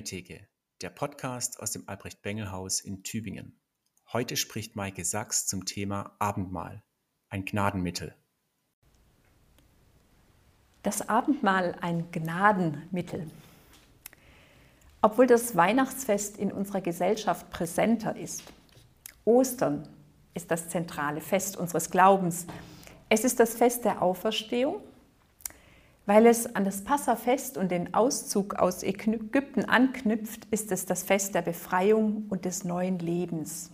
Bengeltheke, der Podcast aus dem Albrecht-Bengel-Haus in Tübingen. Heute spricht Maike Sachs zum Thema Abendmahl, ein Gnadenmittel. Das Abendmahl ein Gnadenmittel. Obwohl das Weihnachtsfest in unserer Gesellschaft präsenter ist, Ostern ist das zentrale Fest unseres Glaubens. Es ist das Fest der Auferstehung weil es an das Passafest und den Auszug aus Ägypten anknüpft, ist es das Fest der Befreiung und des neuen Lebens.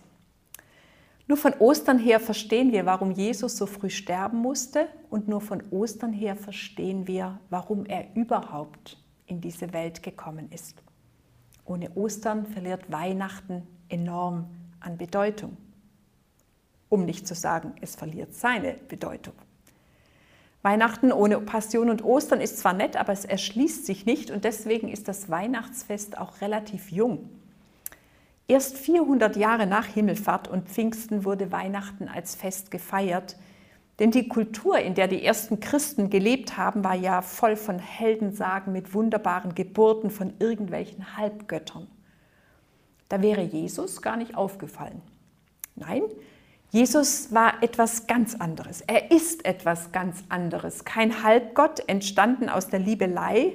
Nur von Ostern her verstehen wir, warum Jesus so früh sterben musste und nur von Ostern her verstehen wir, warum er überhaupt in diese Welt gekommen ist. Ohne Ostern verliert Weihnachten enorm an Bedeutung. Um nicht zu sagen, es verliert seine Bedeutung. Weihnachten ohne Passion und Ostern ist zwar nett, aber es erschließt sich nicht und deswegen ist das Weihnachtsfest auch relativ jung. Erst 400 Jahre nach Himmelfahrt und Pfingsten wurde Weihnachten als Fest gefeiert, denn die Kultur, in der die ersten Christen gelebt haben, war ja voll von Heldensagen mit wunderbaren Geburten von irgendwelchen Halbgöttern. Da wäre Jesus gar nicht aufgefallen. Nein, Jesus war etwas ganz anderes. Er ist etwas ganz anderes. Kein Halbgott, entstanden aus der Liebelei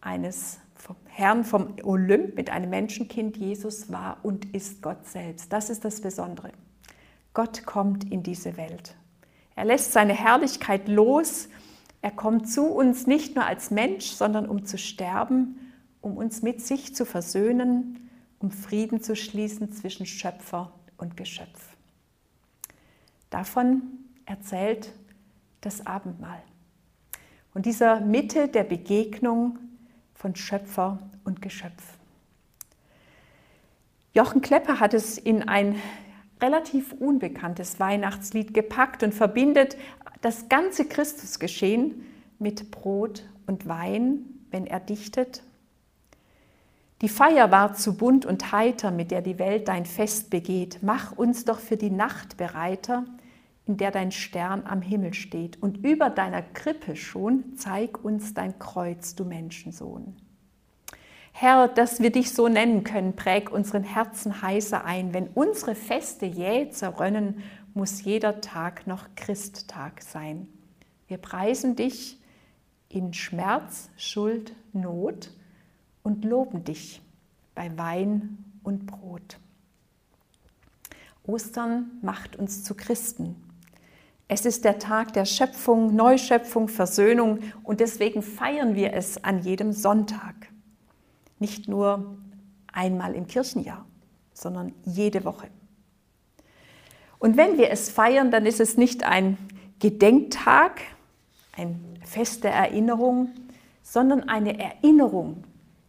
eines Herrn vom Olymp mit einem Menschenkind. Jesus war und ist Gott selbst. Das ist das Besondere. Gott kommt in diese Welt. Er lässt seine Herrlichkeit los. Er kommt zu uns nicht nur als Mensch, sondern um zu sterben, um uns mit sich zu versöhnen, um Frieden zu schließen zwischen Schöpfer und Geschöpf. Davon erzählt das Abendmahl. Und dieser Mitte der Begegnung von Schöpfer und Geschöpf. Jochen Klepper hat es in ein relativ unbekanntes Weihnachtslied gepackt und verbindet das ganze Christusgeschehen mit Brot und Wein, wenn er dichtet. Die Feier war zu bunt und heiter, mit der die Welt dein Fest begeht. Mach uns doch für die Nacht bereiter, in der dein Stern am Himmel steht. Und über deiner Krippe schon zeig uns dein Kreuz, du Menschensohn. Herr, dass wir dich so nennen können, präg unseren Herzen heißer ein. Wenn unsere Feste jäh zerrönnen, muss jeder Tag noch Christtag sein. Wir preisen dich in Schmerz, Schuld, Not und loben dich bei Wein und Brot. Ostern macht uns zu Christen. Es ist der Tag der Schöpfung, Neuschöpfung, Versöhnung und deswegen feiern wir es an jedem Sonntag. Nicht nur einmal im Kirchenjahr, sondern jede Woche. Und wenn wir es feiern, dann ist es nicht ein Gedenktag, ein Fest der Erinnerung, sondern eine Erinnerung,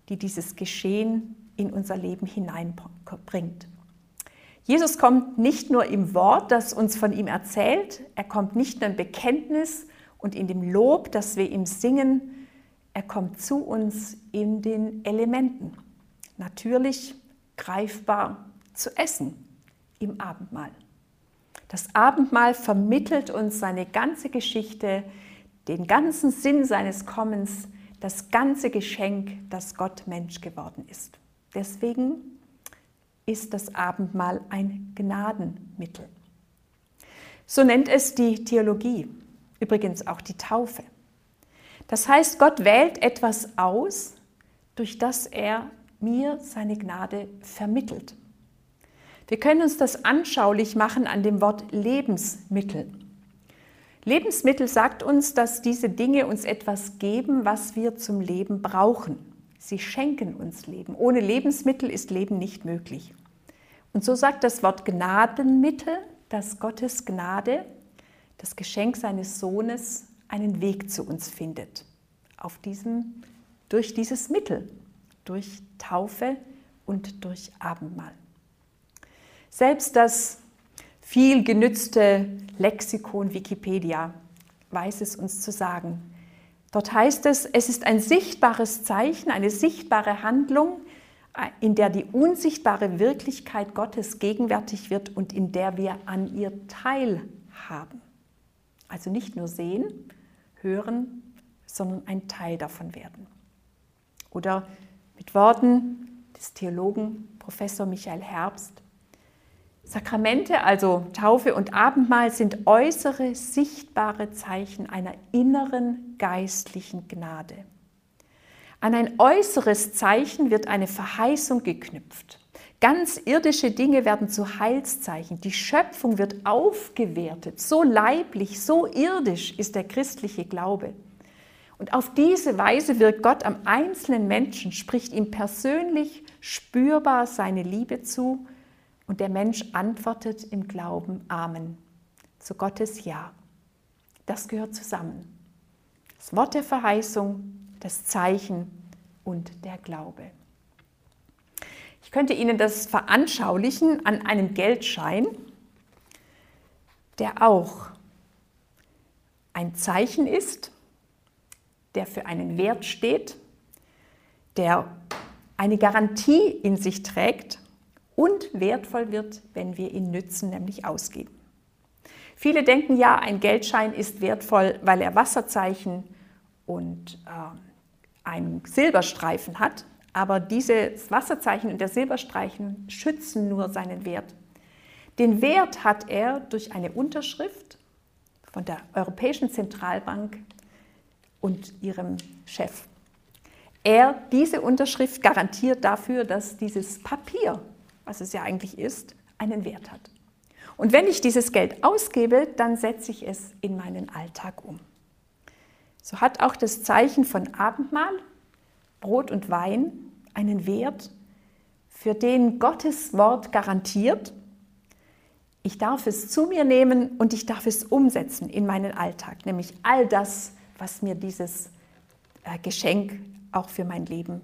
die dieses Geschehen in unser Leben hineinbringt. Jesus kommt nicht nur im Wort, das uns von ihm erzählt, er kommt nicht nur im Bekenntnis und in dem Lob, das wir ihm singen, er kommt zu uns in den Elementen. Natürlich greifbar zu essen im Abendmahl. Das Abendmahl vermittelt uns seine ganze Geschichte, den ganzen Sinn seines Kommens, das ganze Geschenk, dass Gott Mensch geworden ist. Deswegen ist das Abendmahl ein Gnadenmittel. So nennt es die Theologie, übrigens auch die Taufe. Das heißt, Gott wählt etwas aus, durch das er mir seine Gnade vermittelt. Wir können uns das anschaulich machen an dem Wort Lebensmittel. Lebensmittel sagt uns, dass diese Dinge uns etwas geben, was wir zum Leben brauchen. Sie schenken uns Leben. Ohne Lebensmittel ist Leben nicht möglich. Und so sagt das Wort Gnadenmittel, dass Gottes Gnade, das Geschenk seines Sohnes, einen Weg zu uns findet. Auf diesem, durch dieses Mittel, durch Taufe und durch Abendmahl. Selbst das viel genützte Lexikon Wikipedia weiß es uns zu sagen. Dort heißt es, es ist ein sichtbares Zeichen, eine sichtbare Handlung, in der die unsichtbare Wirklichkeit Gottes gegenwärtig wird und in der wir an ihr teilhaben. Also nicht nur sehen, hören, sondern ein Teil davon werden. Oder mit Worten des Theologen Professor Michael Herbst. Sakramente, also Taufe und Abendmahl, sind äußere, sichtbare Zeichen einer inneren geistlichen Gnade. An ein äußeres Zeichen wird eine Verheißung geknüpft. Ganz irdische Dinge werden zu Heilszeichen. Die Schöpfung wird aufgewertet. So leiblich, so irdisch ist der christliche Glaube. Und auf diese Weise wirkt Gott am einzelnen Menschen, spricht ihm persönlich spürbar seine Liebe zu und der Mensch antwortet im Glauben Amen zu Gottes Ja. Das gehört zusammen. Das Wort der Verheißung, das Zeichen und der Glaube. Ich könnte Ihnen das veranschaulichen an einem Geldschein, der auch ein Zeichen ist, der für einen Wert steht, der eine Garantie in sich trägt und wertvoll wird, wenn wir ihn nützen, nämlich ausgeben. Viele denken ja, ein Geldschein ist wertvoll, weil er Wasserzeichen und äh, einen Silberstreifen hat, aber dieses Wasserzeichen und der Silberstreifen schützen nur seinen Wert. Den Wert hat er durch eine Unterschrift von der Europäischen Zentralbank und ihrem Chef. Er, diese Unterschrift garantiert dafür, dass dieses Papier, was es ja eigentlich ist, einen Wert hat. Und wenn ich dieses Geld ausgebe, dann setze ich es in meinen Alltag um. So hat auch das Zeichen von Abendmahl, Brot und Wein einen Wert, für den Gottes Wort garantiert. Ich darf es zu mir nehmen und ich darf es umsetzen in meinen Alltag, nämlich all das, was mir dieses äh, Geschenk auch für mein Leben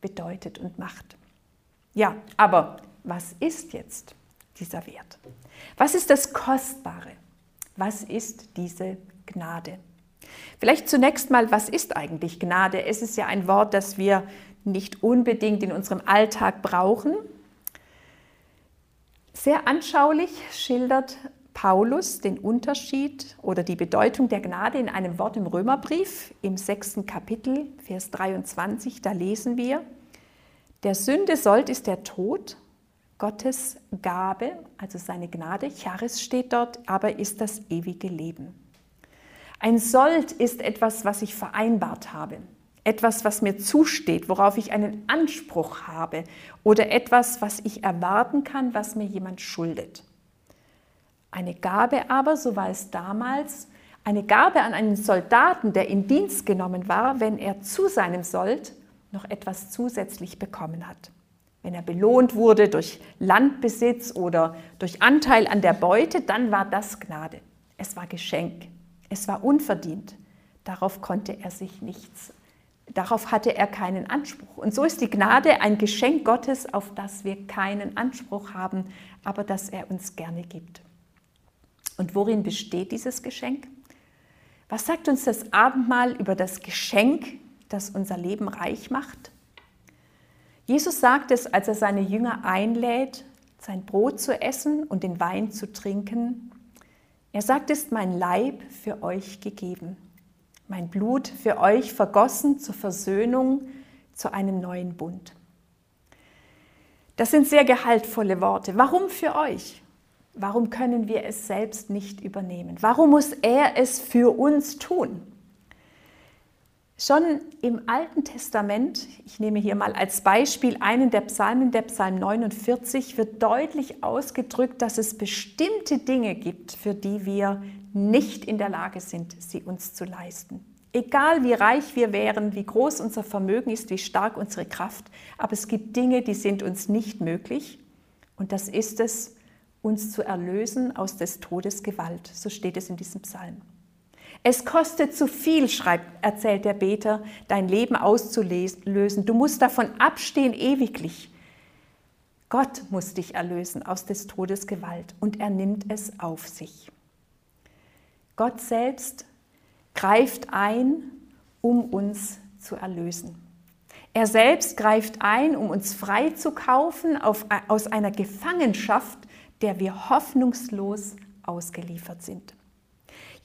bedeutet und macht. Ja, aber was ist jetzt dieser Wert? Was ist das Kostbare? Was ist diese Gnade? Vielleicht zunächst mal, was ist eigentlich Gnade? Es ist ja ein Wort, das wir nicht unbedingt in unserem Alltag brauchen. Sehr anschaulich schildert Paulus den Unterschied oder die Bedeutung der Gnade in einem Wort im Römerbrief im sechsten Kapitel, Vers 23. Da lesen wir, der Sünde Sold ist der Tod, Gottes Gabe, also seine Gnade, Charis steht dort, aber ist das ewige Leben. Ein Sold ist etwas, was ich vereinbart habe, etwas, was mir zusteht, worauf ich einen Anspruch habe oder etwas, was ich erwarten kann, was mir jemand schuldet. Eine Gabe aber, so war es damals, eine Gabe an einen Soldaten, der in Dienst genommen war, wenn er zu seinem Sold noch etwas zusätzlich bekommen hat. Wenn er belohnt wurde durch Landbesitz oder durch Anteil an der Beute, dann war das Gnade. Es war Geschenk. Es war unverdient. Darauf konnte er sich nichts, darauf hatte er keinen Anspruch. Und so ist die Gnade ein Geschenk Gottes, auf das wir keinen Anspruch haben, aber das er uns gerne gibt. Und worin besteht dieses Geschenk? Was sagt uns das Abendmahl über das Geschenk, das unser Leben reich macht? Jesus sagt es, als er seine Jünger einlädt, sein Brot zu essen und den Wein zu trinken. Er sagt, ist mein Leib für euch gegeben, mein Blut für euch vergossen zur Versöhnung, zu einem neuen Bund. Das sind sehr gehaltvolle Worte. Warum für euch? Warum können wir es selbst nicht übernehmen? Warum muss er es für uns tun? Schon im Alten Testament, ich nehme hier mal als Beispiel einen der Psalmen, der Psalm 49, wird deutlich ausgedrückt, dass es bestimmte Dinge gibt, für die wir nicht in der Lage sind, sie uns zu leisten. Egal wie reich wir wären, wie groß unser Vermögen ist, wie stark unsere Kraft, aber es gibt Dinge, die sind uns nicht möglich. Und das ist es, uns zu erlösen aus des Todes Gewalt. So steht es in diesem Psalm. Es kostet zu viel, schreibt, erzählt der Beter, dein Leben auszulösen. Du musst davon abstehen ewiglich. Gott muss dich erlösen aus des Todes Gewalt und er nimmt es auf sich. Gott selbst greift ein, um uns zu erlösen. Er selbst greift ein, um uns frei zu kaufen aus einer Gefangenschaft, der wir hoffnungslos ausgeliefert sind.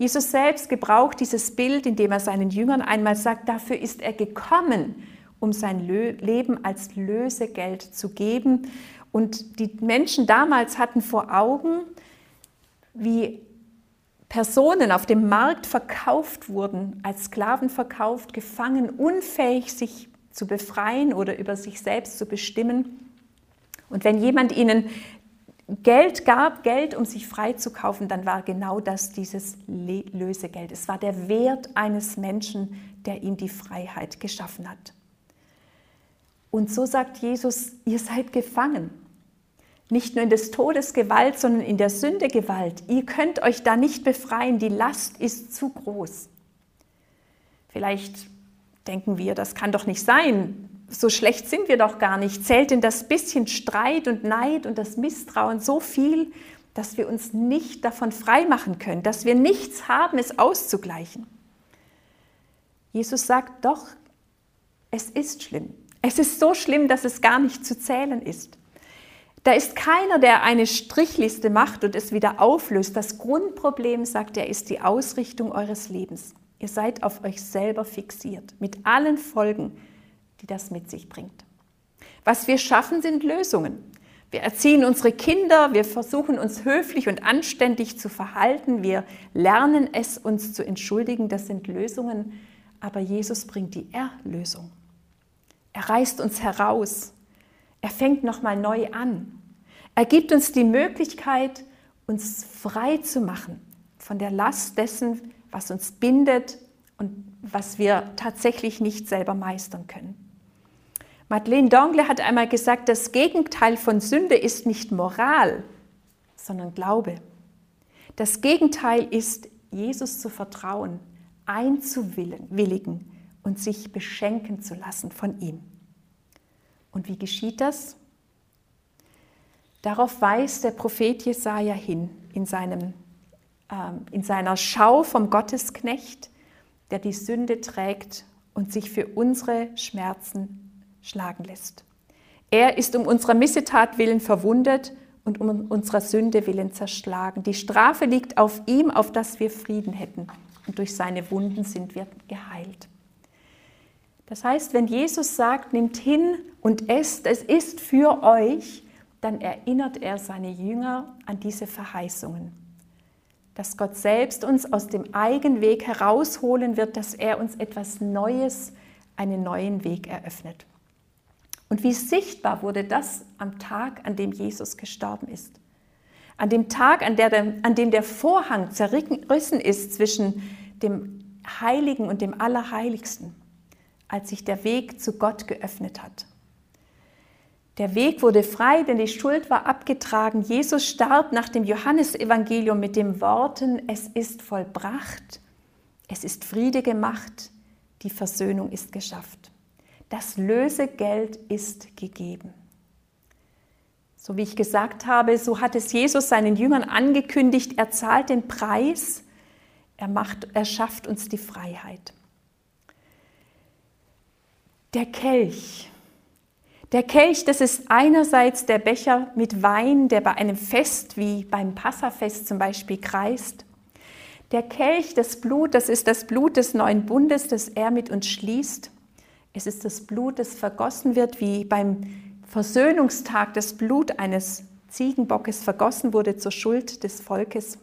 Jesus selbst gebraucht dieses Bild, indem er seinen Jüngern einmal sagt, dafür ist er gekommen, um sein Leben als Lösegeld zu geben. Und die Menschen damals hatten vor Augen, wie Personen auf dem Markt verkauft wurden, als Sklaven verkauft, gefangen, unfähig, sich zu befreien oder über sich selbst zu bestimmen. Und wenn jemand ihnen Geld gab, Geld, um sich freizukaufen, dann war genau das dieses Lösegeld. Es war der Wert eines Menschen, der ihm die Freiheit geschaffen hat. Und so sagt Jesus, ihr seid gefangen. Nicht nur in des Todes Gewalt, sondern in der Sünde Gewalt. Ihr könnt euch da nicht befreien, die Last ist zu groß. Vielleicht denken wir, das kann doch nicht sein. So schlecht sind wir doch gar nicht. Zählt denn das bisschen Streit und Neid und das Misstrauen so viel, dass wir uns nicht davon freimachen können, dass wir nichts haben, es auszugleichen? Jesus sagt doch, es ist schlimm. Es ist so schlimm, dass es gar nicht zu zählen ist. Da ist keiner, der eine Strichliste macht und es wieder auflöst. Das Grundproblem, sagt er, ist die Ausrichtung eures Lebens. Ihr seid auf euch selber fixiert, mit allen Folgen, die das mit sich bringt. Was wir schaffen, sind Lösungen. Wir erziehen unsere Kinder, wir versuchen uns höflich und anständig zu verhalten, wir lernen es, uns zu entschuldigen, das sind Lösungen, aber Jesus bringt die Erlösung. Er reißt uns heraus, er fängt nochmal neu an. Er gibt uns die Möglichkeit, uns frei zu machen von der Last dessen, was uns bindet und was wir tatsächlich nicht selber meistern können. Madeleine Dangle hat einmal gesagt, das Gegenteil von Sünde ist nicht Moral, sondern Glaube. Das Gegenteil ist, Jesus zu vertrauen, einzuwilligen und sich beschenken zu lassen von ihm. Und wie geschieht das? Darauf weist der Prophet Jesaja hin in, seinem, ähm, in seiner Schau vom Gottesknecht, der die Sünde trägt und sich für unsere Schmerzen schlagen lässt. Er ist um unserer Missetat willen verwundet und um unserer Sünde willen zerschlagen. Die Strafe liegt auf ihm, auf dass wir Frieden hätten. Und durch seine Wunden sind wir geheilt. Das heißt, wenn Jesus sagt, nimmt hin und esst, es ist für euch, dann erinnert er seine Jünger an diese Verheißungen. Dass Gott selbst uns aus dem Eigenweg herausholen wird, dass er uns etwas Neues, einen neuen Weg eröffnet. Und wie sichtbar wurde das am Tag, an dem Jesus gestorben ist. An dem Tag, an, der, an dem der Vorhang zerrissen ist zwischen dem Heiligen und dem Allerheiligsten als sich der Weg zu Gott geöffnet hat. Der Weg wurde frei, denn die Schuld war abgetragen. Jesus starb nach dem Johannesevangelium mit den Worten, es ist vollbracht, es ist Friede gemacht, die Versöhnung ist geschafft. Das Lösegeld ist gegeben. So wie ich gesagt habe, so hat es Jesus seinen Jüngern angekündigt, er zahlt den Preis, er, macht, er schafft uns die Freiheit. Der Kelch. Der Kelch, das ist einerseits der Becher mit Wein, der bei einem Fest wie beim Passafest zum Beispiel kreist. Der Kelch, das Blut, das ist das Blut des neuen Bundes, das er mit uns schließt. Es ist das Blut, das vergossen wird, wie beim Versöhnungstag das Blut eines Ziegenbockes vergossen wurde zur Schuld des Volkes.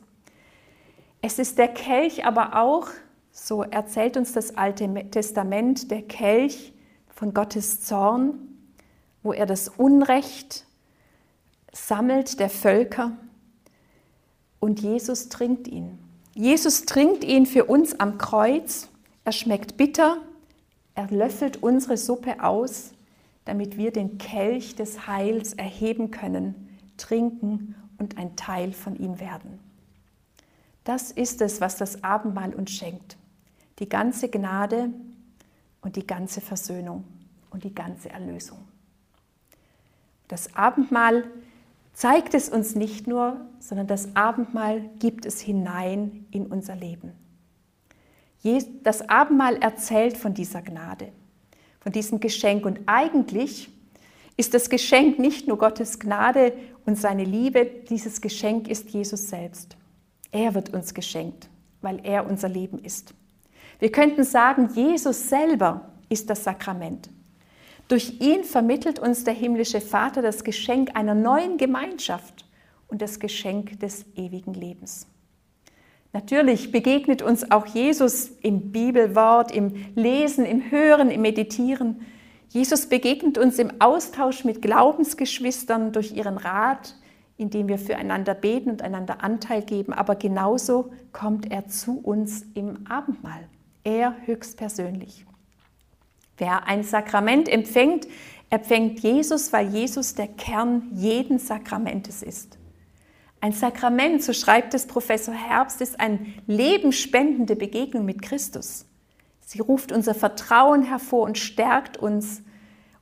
Es ist der Kelch aber auch, so erzählt uns das Alte Testament, der Kelch, von Gottes Zorn, wo er das Unrecht sammelt der Völker und Jesus trinkt ihn. Jesus trinkt ihn für uns am Kreuz. Er schmeckt bitter. Er löffelt unsere Suppe aus, damit wir den Kelch des Heils erheben können, trinken und ein Teil von ihm werden. Das ist es, was das Abendmahl uns schenkt. Die ganze Gnade, und die ganze Versöhnung und die ganze Erlösung. Das Abendmahl zeigt es uns nicht nur, sondern das Abendmahl gibt es hinein in unser Leben. Das Abendmahl erzählt von dieser Gnade, von diesem Geschenk. Und eigentlich ist das Geschenk nicht nur Gottes Gnade und seine Liebe, dieses Geschenk ist Jesus selbst. Er wird uns geschenkt, weil er unser Leben ist. Wir könnten sagen, Jesus selber ist das Sakrament. Durch ihn vermittelt uns der himmlische Vater das Geschenk einer neuen Gemeinschaft und das Geschenk des ewigen Lebens. Natürlich begegnet uns auch Jesus im Bibelwort, im Lesen, im Hören, im Meditieren. Jesus begegnet uns im Austausch mit Glaubensgeschwistern durch ihren Rat, indem wir füreinander beten und einander Anteil geben, aber genauso kommt er zu uns im Abendmahl, er höchstpersönlich. Wer ein Sakrament empfängt, empfängt Jesus, weil Jesus der Kern jeden Sakramentes ist. Ein Sakrament, so schreibt es Professor Herbst, ist eine lebensspendende Begegnung mit Christus. Sie ruft unser Vertrauen hervor und stärkt uns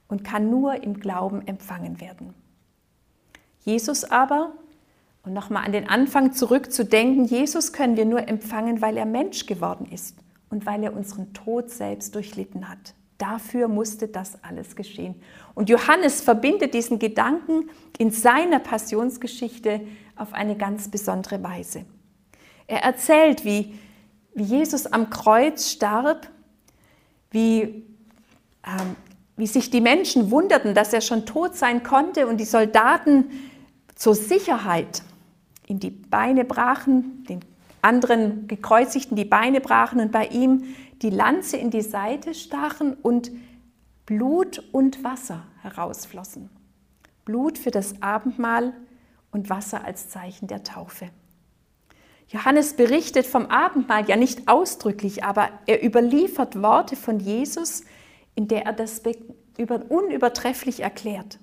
und kann nur im Glauben empfangen werden. Jesus aber, und nochmal an den Anfang zurückzudenken, Jesus können wir nur empfangen, weil er Mensch geworden ist und weil er unseren Tod selbst durchlitten hat. Dafür musste das alles geschehen. Und Johannes verbindet diesen Gedanken in seiner Passionsgeschichte auf eine ganz besondere Weise. Er erzählt, wie, wie Jesus am Kreuz starb, wie, ähm, wie sich die Menschen wunderten, dass er schon tot sein konnte und die Soldaten zur Sicherheit ihm die Beine brachen, den anderen Gekreuzigten die Beine brachen und bei ihm die Lanze in die Seite stachen und Blut und Wasser herausflossen. Blut für das Abendmahl und Wasser als Zeichen der Taufe. Johannes berichtet vom Abendmahl ja nicht ausdrücklich, aber er überliefert Worte von Jesus, in der er das unübertrefflich erklärt.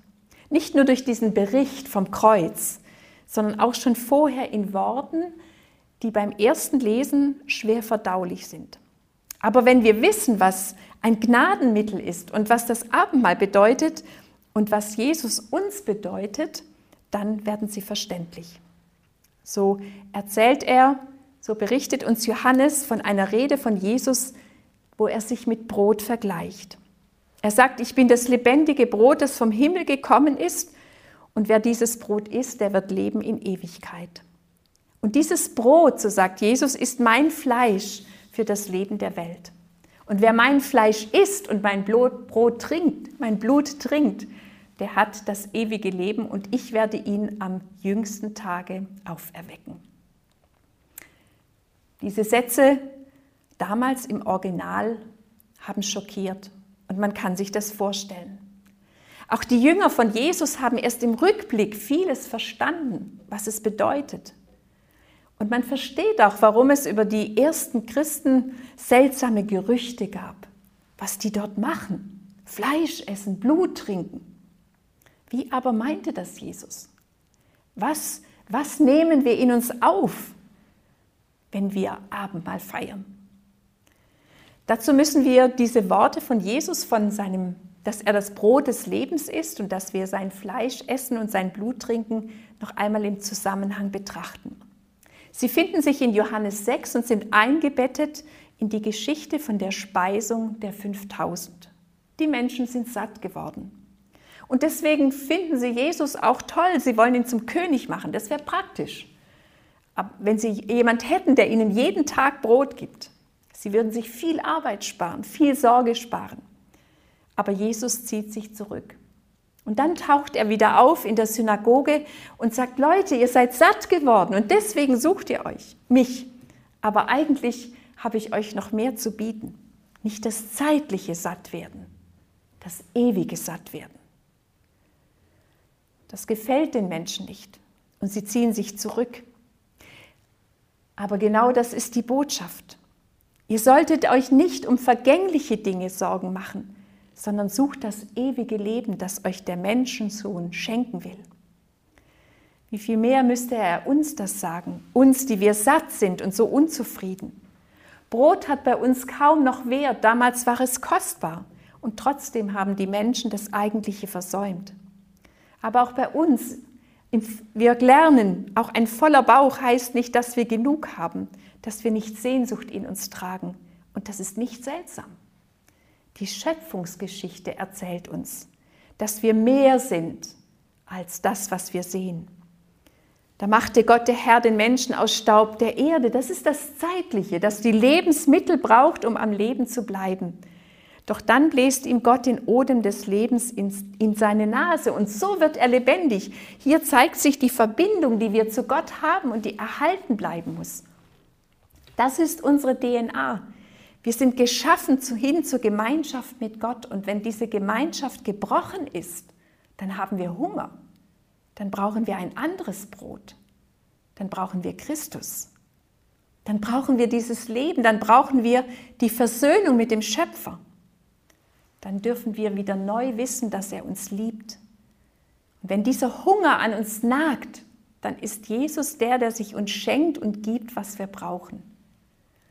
Nicht nur durch diesen Bericht vom Kreuz, sondern auch schon vorher in Worten, die beim ersten Lesen schwer verdaulich sind. Aber wenn wir wissen, was ein Gnadenmittel ist und was das Abendmahl bedeutet und was Jesus uns bedeutet, dann werden sie verständlich. So erzählt er, so berichtet uns Johannes von einer Rede von Jesus, wo er sich mit Brot vergleicht. Er sagt, ich bin das lebendige Brot, das vom Himmel gekommen ist, und wer dieses Brot isst, der wird leben in Ewigkeit. Und dieses Brot, so sagt Jesus, ist mein Fleisch, für das Leben der Welt. Und wer mein Fleisch isst und mein Brot trinkt, mein Blut trinkt, der hat das ewige Leben und ich werde ihn am jüngsten Tage auferwecken. Diese Sätze damals im Original haben schockiert und man kann sich das vorstellen. Auch die Jünger von Jesus haben erst im Rückblick vieles verstanden, was es bedeutet. Und man versteht auch, warum es über die ersten Christen seltsame Gerüchte gab, was die dort machen. Fleisch essen, Blut trinken. Wie aber meinte das Jesus? Was, was nehmen wir in uns auf, wenn wir Abendmahl feiern? Dazu müssen wir diese Worte von Jesus, von seinem, dass er das Brot des Lebens ist und dass wir sein Fleisch essen und sein Blut trinken, noch einmal im Zusammenhang betrachten. Sie finden sich in Johannes 6 und sind eingebettet in die Geschichte von der Speisung der 5000. Die Menschen sind satt geworden. Und deswegen finden sie Jesus auch toll. Sie wollen ihn zum König machen. Das wäre praktisch. Aber wenn sie jemand hätten, der ihnen jeden Tag Brot gibt, sie würden sich viel Arbeit sparen, viel Sorge sparen. Aber Jesus zieht sich zurück. Und dann taucht er wieder auf in der Synagoge und sagt, Leute, ihr seid satt geworden und deswegen sucht ihr euch, mich. Aber eigentlich habe ich euch noch mehr zu bieten. Nicht das zeitliche Sattwerden, das ewige Sattwerden. Das gefällt den Menschen nicht und sie ziehen sich zurück. Aber genau das ist die Botschaft. Ihr solltet euch nicht um vergängliche Dinge Sorgen machen, sondern sucht das ewige Leben, das euch der Menschensohn schenken will. Wie viel mehr müsste er uns das sagen, uns, die wir satt sind und so unzufrieden. Brot hat bei uns kaum noch Wert, damals war es kostbar und trotzdem haben die Menschen das Eigentliche versäumt. Aber auch bei uns, wir lernen, auch ein voller Bauch heißt nicht, dass wir genug haben, dass wir nicht Sehnsucht in uns tragen. Und das ist nicht seltsam. Die Schöpfungsgeschichte erzählt uns, dass wir mehr sind als das, was wir sehen. Da machte Gott der Herr den Menschen aus Staub der Erde. Das ist das Zeitliche, das die Lebensmittel braucht, um am Leben zu bleiben. Doch dann bläst ihm Gott den Odem des Lebens in, in, seine Nase und so wird er lebendig. Hier zeigt sich die Verbindung, die wir zu Gott haben und die erhalten bleiben muss. Das ist unsere DNA. Wir sind geschaffen hin zur Gemeinschaft mit Gott und wenn diese Gemeinschaft gebrochen ist, dann haben wir Hunger. Dann brauchen wir ein anderes Brot. Dann brauchen wir Christus. Dann brauchen wir dieses Leben. Dann brauchen wir die Versöhnung mit dem Schöpfer. Dann dürfen wir wieder neu wissen, dass er uns liebt. Und wenn dieser Hunger an uns nagt, dann ist Jesus der, der sich uns schenkt und gibt, was wir brauchen.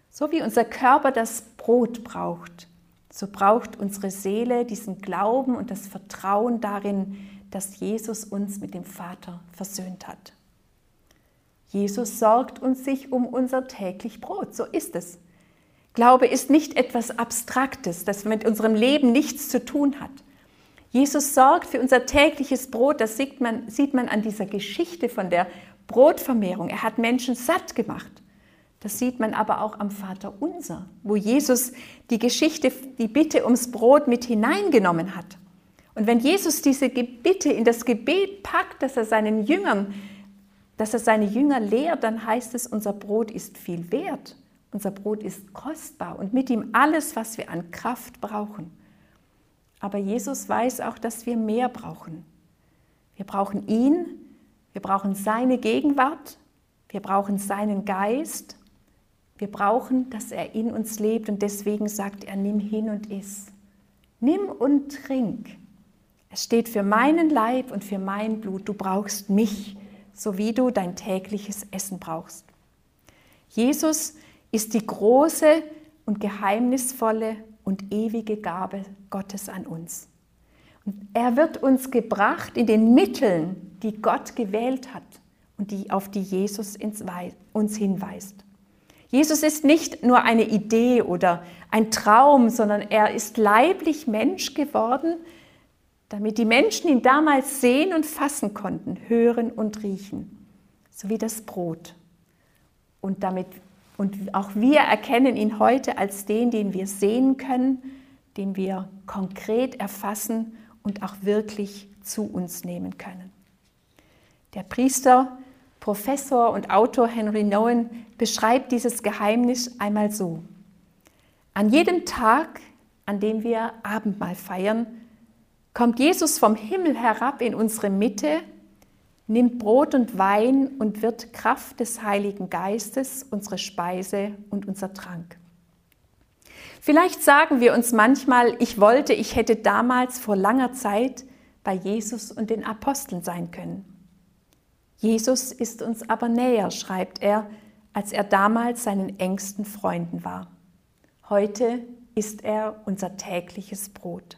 So wie unser Körper das Brot braucht, so braucht unsere Seele diesen Glauben und das Vertrauen darin, dass Jesus uns mit dem Vater versöhnt hat. Jesus sorgt uns sich um unser täglich Brot, so ist es. Glaube ist nicht etwas Abstraktes, das mit unserem Leben nichts zu tun hat. Jesus sorgt für unser tägliches Brot, das sieht man, sieht man an dieser Geschichte von der Brotvermehrung. Er hat Menschen satt gemacht. Das sieht man aber auch am Vater Unser, wo Jesus die Geschichte, die Bitte ums Brot mit hineingenommen hat. Und wenn Jesus diese Bitte in das Gebet packt, dass er seinen Jüngern, dass er seine Jünger lehrt, dann heißt es, unser Brot ist viel wert. Unser Brot ist kostbar und mit ihm alles, was wir an Kraft brauchen. Aber Jesus weiß auch, dass wir mehr brauchen. Wir brauchen ihn, wir brauchen seine Gegenwart, wir brauchen seinen Geist wir brauchen, dass er in uns lebt und deswegen sagt er, nimm hin und iss. Nimm und trink. Es steht für meinen Leib und für mein Blut. Du brauchst mich, so wie du dein tägliches Essen brauchst. Jesus ist die große und geheimnisvolle und ewige Gabe Gottes an uns. Und er wird uns gebracht in den Mitteln, die Gott gewählt hat und die, auf die Jesus uns hinweist. Jesus ist nicht nur eine Idee oder ein Traum, sondern er ist leiblich Mensch geworden, damit die Menschen ihn damals sehen und fassen konnten, hören und riechen, so wie das Brot. Und, damit, und auch wir erkennen ihn heute als den, den wir sehen können, den wir konkret erfassen und auch wirklich zu uns nehmen können. Der Priester Professor und Autor Henry Nowen beschreibt dieses Geheimnis einmal so. An jedem Tag, an dem wir Abendmahl feiern, kommt Jesus vom Himmel herab in unsere Mitte, nimmt Brot und Wein und wird Kraft des Heiligen Geistes unsere Speise und unser Trank. Vielleicht sagen wir uns manchmal, ich wollte, ich hätte damals vor langer Zeit bei Jesus und den Aposteln sein können. Jesus ist uns aber näher, schreibt er, als er damals seinen engsten Freunden war. Heute ist er unser tägliches Brot.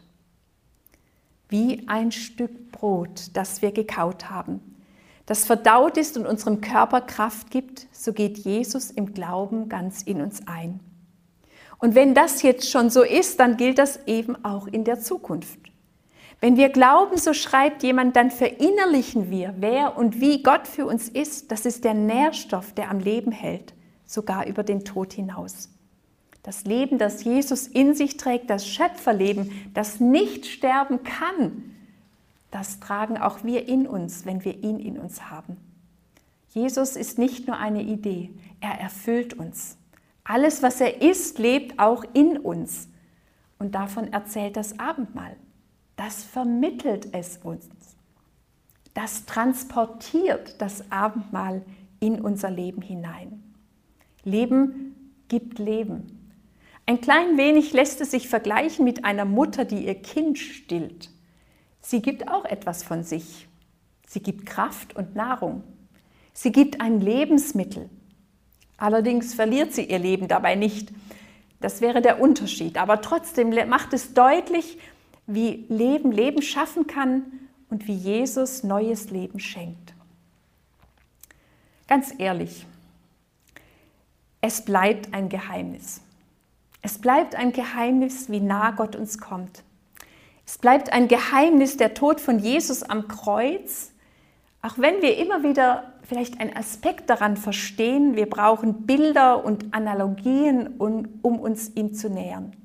Wie ein Stück Brot, das wir gekaut haben, das verdaut ist und unserem Körper Kraft gibt, so geht Jesus im Glauben ganz in uns ein. Und wenn das jetzt schon so ist, dann gilt das eben auch in der Zukunft. Wenn wir glauben, so schreibt jemand, dann verinnerlichen wir, wer und wie Gott für uns ist. Das ist der Nährstoff, der am Leben hält, sogar über den Tod hinaus. Das Leben, das Jesus in sich trägt, das Schöpferleben, das nicht sterben kann, das tragen auch wir in uns, wenn wir ihn in uns haben. Jesus ist nicht nur eine Idee, er erfüllt uns. Alles, was er ist, lebt auch in uns. Und davon erzählt das Abendmahl das vermittelt es uns. Das transportiert das Abendmahl in unser Leben hinein. Leben gibt Leben. Ein klein wenig lässt es sich vergleichen mit einer Mutter, die ihr Kind stillt. Sie gibt auch etwas von sich. Sie gibt Kraft und Nahrung. Sie gibt ein Lebensmittel. Allerdings verliert sie ihr Leben dabei nicht. Das wäre der Unterschied. Aber trotzdem macht es deutlich, wie Leben Leben schaffen kann und wie Jesus neues Leben schenkt. Ganz ehrlich, es bleibt ein Geheimnis. Es bleibt ein Geheimnis, wie nah Gott uns kommt. Es bleibt ein Geheimnis der Tod von Jesus am Kreuz, auch wenn wir immer wieder vielleicht einen Aspekt daran verstehen, wir brauchen Bilder und Analogien, um, uns ihm zu nähern.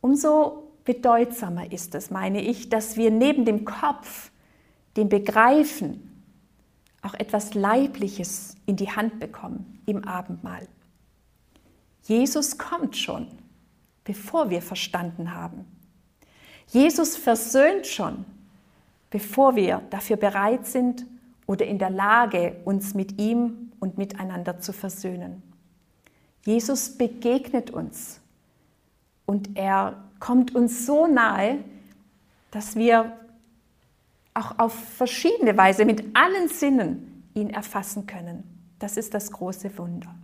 Umso bedeutsamer ist es, meine ich, dass wir neben dem Kopf, dem Begreifen, auch etwas Leibliches in die Hand bekommen im Abendmahl. Jesus kommt schon, bevor wir verstanden haben. Jesus versöhnt schon, bevor wir dafür bereit sind oder in der Lage, uns mit ihm und miteinander zu versöhnen. Jesus begegnet uns und er kommt uns so nahe, dass wir auch auf verschiedene Weise mit allen Sinnen ihn erfassen können. Das ist das große Wunder.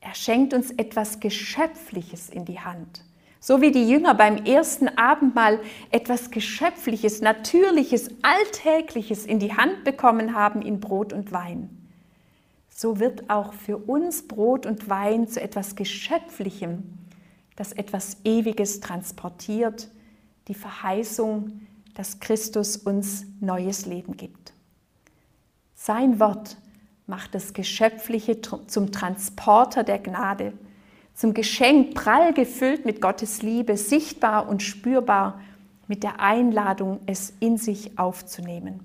Er schenkt uns etwas Geschöpfliches in die Hand. So wie die Jünger beim ersten Abendmahl etwas Geschöpfliches, Natürliches, Alltägliches in die Hand bekommen haben in Brot und Wein. So wird auch für uns Brot und Wein zu etwas Geschöpflichem, das etwas Ewiges transportiert, die Verheißung, dass Christus uns neues Leben gibt. Sein Wort macht das Geschöpfliche zum Transporter der Gnade, zum Geschenk prall gefüllt mit Gottes Liebe, sichtbar und spürbar mit der Einladung, es in sich aufzunehmen.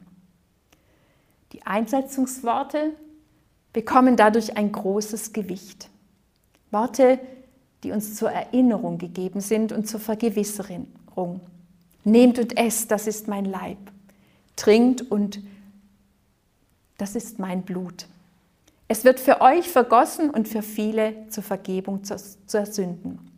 Die Einsetzungsworte bekommen dadurch ein großes Gewicht. Worte, die uns zur Erinnerung gegeben sind und zur Vergewisserung. Nehmt und esst, das ist mein Leib. Trinkt und das ist mein Blut. Es wird für euch vergossen und für viele zur Vergebung zur Sünden.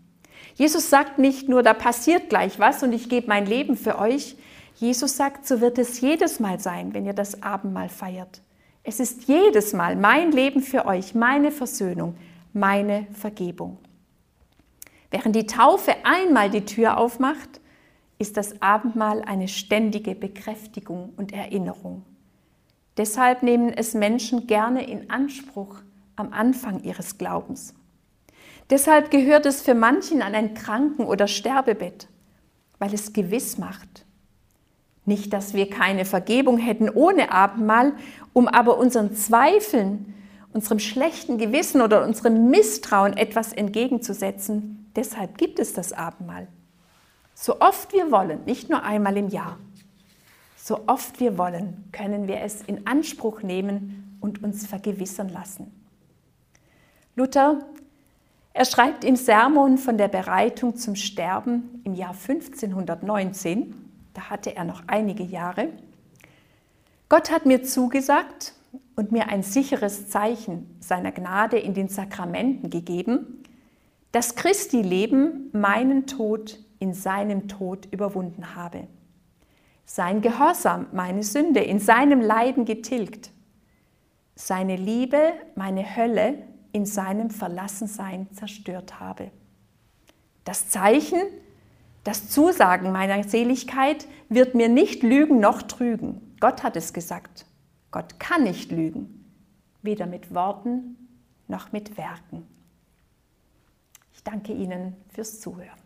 Jesus sagt nicht nur, da passiert gleich was und ich gebe mein Leben für euch. Jesus sagt, so wird es jedes Mal sein, wenn ihr das Abendmahl feiert. Es ist jedes Mal mein Leben für euch, meine Versöhnung, meine Vergebung. Während die Taufe einmal die Tür aufmacht, ist das Abendmahl eine ständige Bekräftigung und Erinnerung. Deshalb nehmen es Menschen gerne in Anspruch am Anfang ihres Glaubens. Deshalb gehört es für manchen an ein Kranken- oder Sterbebett, weil es gewiss macht. Nicht, dass wir keine Vergebung hätten ohne Abendmahl, um aber unseren Zweifeln, unserem schlechten Gewissen oder unserem Misstrauen etwas entgegenzusetzen. Deshalb gibt es das Abendmahl. So oft wir wollen, nicht nur einmal im Jahr. So oft wir wollen, können wir es in Anspruch nehmen und uns vergewissern lassen. Luther, er schreibt im Sermon von der Bereitung zum Sterben im Jahr 1519, da hatte er noch einige Jahre, Gott hat mir zugesagt und mir ein sicheres Zeichen seiner Gnade in den Sakramenten gegeben, dass Christi Leben meinen Tod in seinem Tod überwunden habe sein Gehorsam, meine Sünde, in seinem Leiden getilgt, seine Liebe, meine Hölle in seinem Verlassensein zerstört habe. Das Zeichen, das Zusagen meiner Seligkeit wird mir nicht lügen noch trügen. Gott hat es gesagt. Gott kann nicht lügen, weder mit Worten noch mit Werken. Ich danke Ihnen fürs Zuhören.